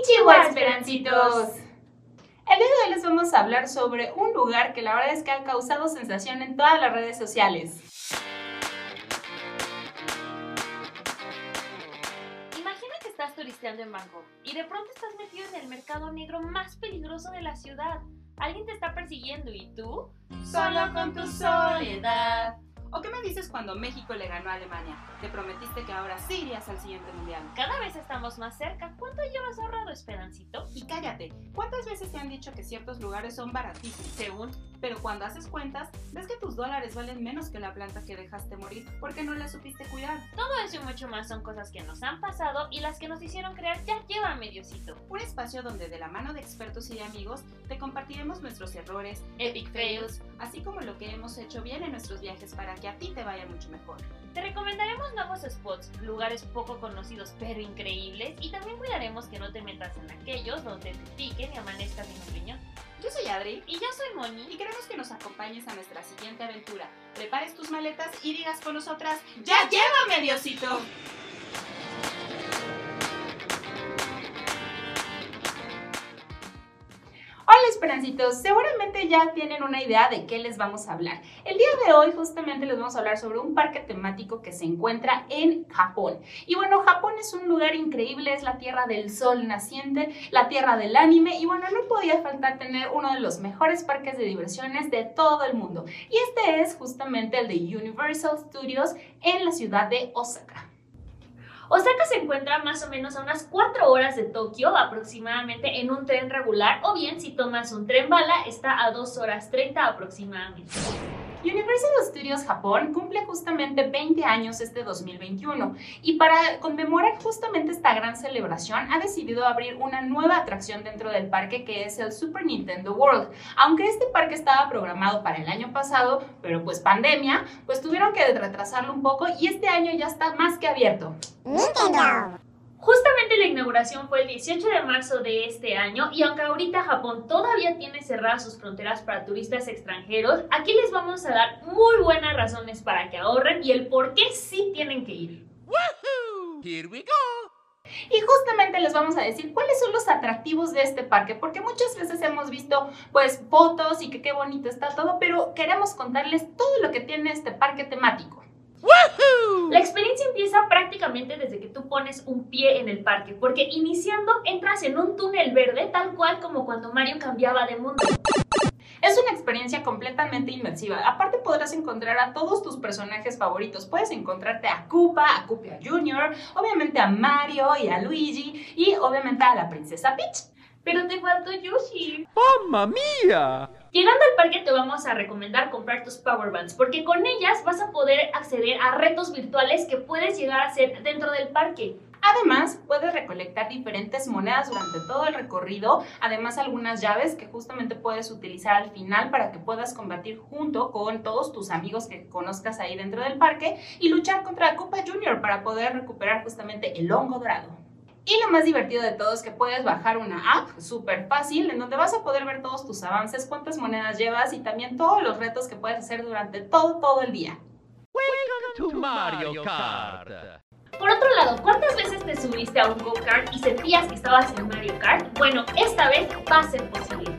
Konnichiwa, Esperancitos. El día de hoy les vamos a hablar sobre un lugar que la verdad es que ha causado sensación en todas las redes sociales. Imagina que estás turisteando en Bangkok y de pronto estás metido en el mercado negro más peligroso de la ciudad. Alguien te está persiguiendo y tú, Solo con tu soledad. ¿O qué me dices cuando México le ganó a Alemania? Te prometiste que ahora sí irías al siguiente mundial. cada vez estamos más cerca. ¿Cuánto llevas ahorrado, Esperancito? Y cállate, ¿cuántas veces te han dicho que ciertos lugares son baratísimos? Según Pero cuando haces cuentas, ves que tus dólares valen menos que la planta que dejaste morir porque no la supiste cuidar. todo eso y mucho más son cosas que nos han pasado y las que nos hicieron crear ya lleva mediocito. Un espacio donde de la mano de expertos y amigos te compartiremos nuestros errores, Epic fails. así como lo que hemos hecho bien en nuestros viajes para que a ti te vaya mucho mejor. Te recomendaremos nuevos spots, lugares poco conocidos pero increíbles y también cuidaremos que no te metas en aquellos donde te piquen y amanezcas en un riñón. Y yo soy Moni. y queremos que nos acompañes a nuestra siguiente aventura. Prepares tus maletas y digas con nosotras, ¡Ya llévame, Diosito! Seguramente ya tienen una idea de qué les vamos a hablar. El día de hoy justamente les vamos a hablar sobre un parque temático que se encuentra en Japón. Y bueno, Japón es un lugar increíble, es la tierra del sol naciente, la tierra del anime y bueno, no podía faltar tener uno de los mejores parques de diversiones de todo el mundo. Y este es justamente el de Universal Studios en la ciudad de Osaka. Osaka se encuentra más o menos a unas 4 horas de Tokio, aproximadamente en un tren regular, o bien si tomas un tren bala, está a 2 horas 30 aproximadamente. Universal Studios Japón cumple justamente 20 años este 2021 y para conmemorar justamente esta gran celebración ha decidido abrir una nueva atracción dentro del parque que es el Super Nintendo World. Aunque este parque estaba programado para el año pasado, pero pues pandemia, pues tuvieron que retrasarlo un poco y este año ya está más que abierto. Justamente la inauguración fue el 18 de marzo de este año y aunque ahorita Japón todavía tiene cerradas sus fronteras para turistas extranjeros, aquí les vamos a dar muy buenas razones para que ahorren y el por qué sí tienen que ir. Here we go. Y justamente les vamos a decir cuáles son los atractivos de este parque, porque muchas veces hemos visto pues fotos y que qué bonito está todo, pero queremos contarles todo lo que tiene este parque temático. La experiencia empieza prácticamente desde que tú pones un pie en el parque, porque iniciando entras en un túnel verde tal cual como cuando Mario cambiaba de mundo. Es una experiencia completamente inmersiva. Aparte podrás encontrar a todos tus personajes favoritos. Puedes encontrarte a Koopa, a Koopa Jr., obviamente a Mario y a Luigi y obviamente a la princesa Peach. Pero te faltó Yoshi. ¡Mamma mía! Llegando al parque te vamos a recomendar comprar tus Power Bands, porque con ellas vas a poder acceder a retos virtuales que puedes llegar a hacer dentro del parque. Además, puedes recolectar diferentes monedas durante todo el recorrido, además algunas llaves que justamente puedes utilizar al final para que puedas combatir junto con todos tus amigos que conozcas ahí dentro del parque y luchar contra Koopa Jr. para poder recuperar justamente el hongo dorado. Y lo más divertido de todo es que puedes bajar una app súper fácil en donde vas a poder ver todos tus avances, cuántas monedas llevas y también todos los retos que puedes hacer durante todo, todo el día. To Mario Kart. Por otro lado, ¿cuántas veces te subiste a un go-kart y sentías que estabas en Mario Kart? Bueno, esta vez va a ser posible.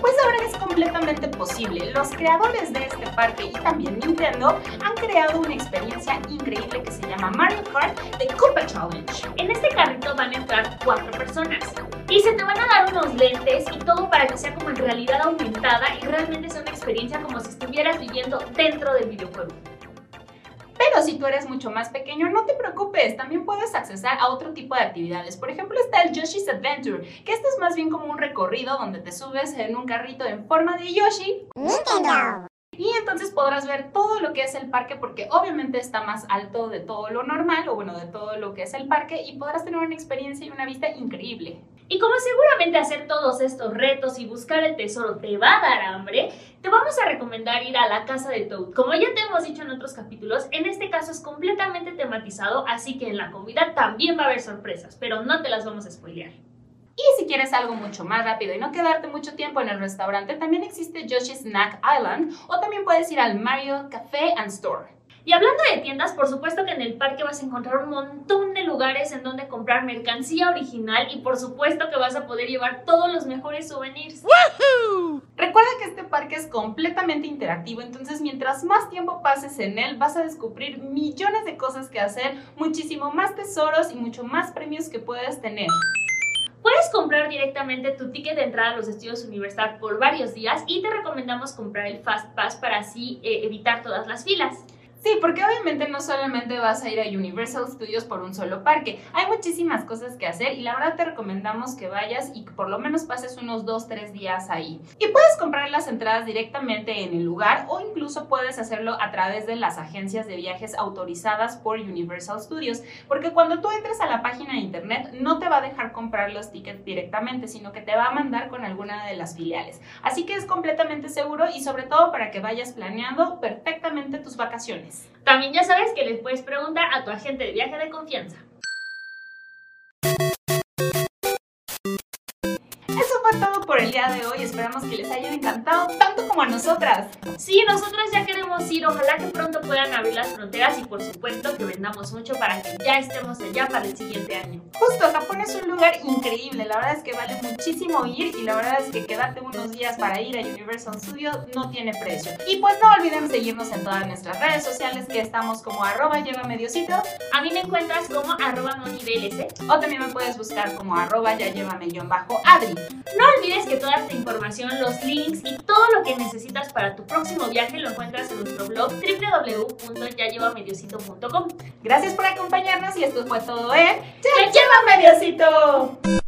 Pues ahora es completamente Los creadores de este parque y también Nintendo han creado una experiencia increíble que se llama Mario Kart The Koopa Challenge. En este carrito van a entrar cuatro personas y se te van a dar unos lentes y todo para que sea como en realidad aumentada y realmente sea una experiencia como si estuvieras viviendo dentro del videojuego. Pero si tú eres mucho más pequeño, no te preocupes, también puedes accesar a otro tipo de actividades. Por ejemplo, está el Yoshi's Adventure, que este es más bien como un recorrido donde te subes en un carrito en forma de Yoshi. Y entonces podrás ver todo lo que es el parque porque obviamente está más alto de todo lo normal o bueno, de todo lo que es el parque y podrás tener una experiencia y una vista increíble. Y como seguramente hacer todos estos retos y buscar el tesoro te va a dar hambre, te vamos a recomendar ir a la casa de Toad. Como ya te hemos dicho en otros capítulos, en este caso es completamente tematizado, así que en la comida también va a haber sorpresas, pero no te las vamos a spoilear. Y si quieres algo mucho más rápido y no quedarte mucho tiempo en el restaurante, también existe Yoshi's Snack Island o también puedes ir al Mario Café and Store. Y hablando de tiendas, por supuesto que en el parque vas a encontrar un montón de lugares en donde comprar mercancía original y por supuesto que vas a poder llevar todos los mejores souvenirs. Recuerda que este parque es completamente interactivo, entonces mientras más tiempo pases en él vas a descubrir millones de cosas que hacer, muchísimo más tesoros y mucho más premios que puedes tener. Puedes comprar directamente tu ticket de entrada a los estudios Universal por varios días y te recomendamos comprar el Fast Pass para así eh, evitar todas las filas. Sí, porque obviamente no solamente vas a ir a Universal Studios por un solo parque, hay muchísimas cosas que hacer y la verdad te recomendamos que vayas y que por lo menos pases unos 2-3 días ahí. Y puedes comprar las entradas directamente en el lugar o incluso puedes hacerlo a través de las agencias de viajes autorizadas por Universal Studios, porque cuando tú entres a la página de internet no te va a dejar comprar los tickets directamente, sino que te va a mandar con alguna de las filiales. Así que es completamente seguro y sobre todo para que vayas planeando perfectamente tus vacaciones. También ya sabes que les puedes preguntar a tu agente de viaje de confianza. Por el día de hoy. Esperamos que les haya encantado tanto como a nosotras. Sí, nosotras ya queremos ir. Ojalá que pronto puedan abrir las fronteras y por supuesto que vendamos mucho para que ya estemos allá para el siguiente año. Justo, Japón es un lugar increíble. La verdad es que vale muchísimo ir y la verdad es que quedarte unos días para ir a Universal Studios no tiene precio. Y pues no olviden seguirnos en todas nuestras redes sociales que estamos como arroba lleva mediocito A mí me encuentras como arroba monidlc. o también me puedes buscar como arroba ya llévame guion bajo Adri. No olvides que toda esta información, los links y todo lo que necesitas para tu próximo viaje lo encuentras en nuestro blog www.yallevamediocito.com. Gracias por acompañarnos y esto fue todo en ¡Ya lleva mediocito!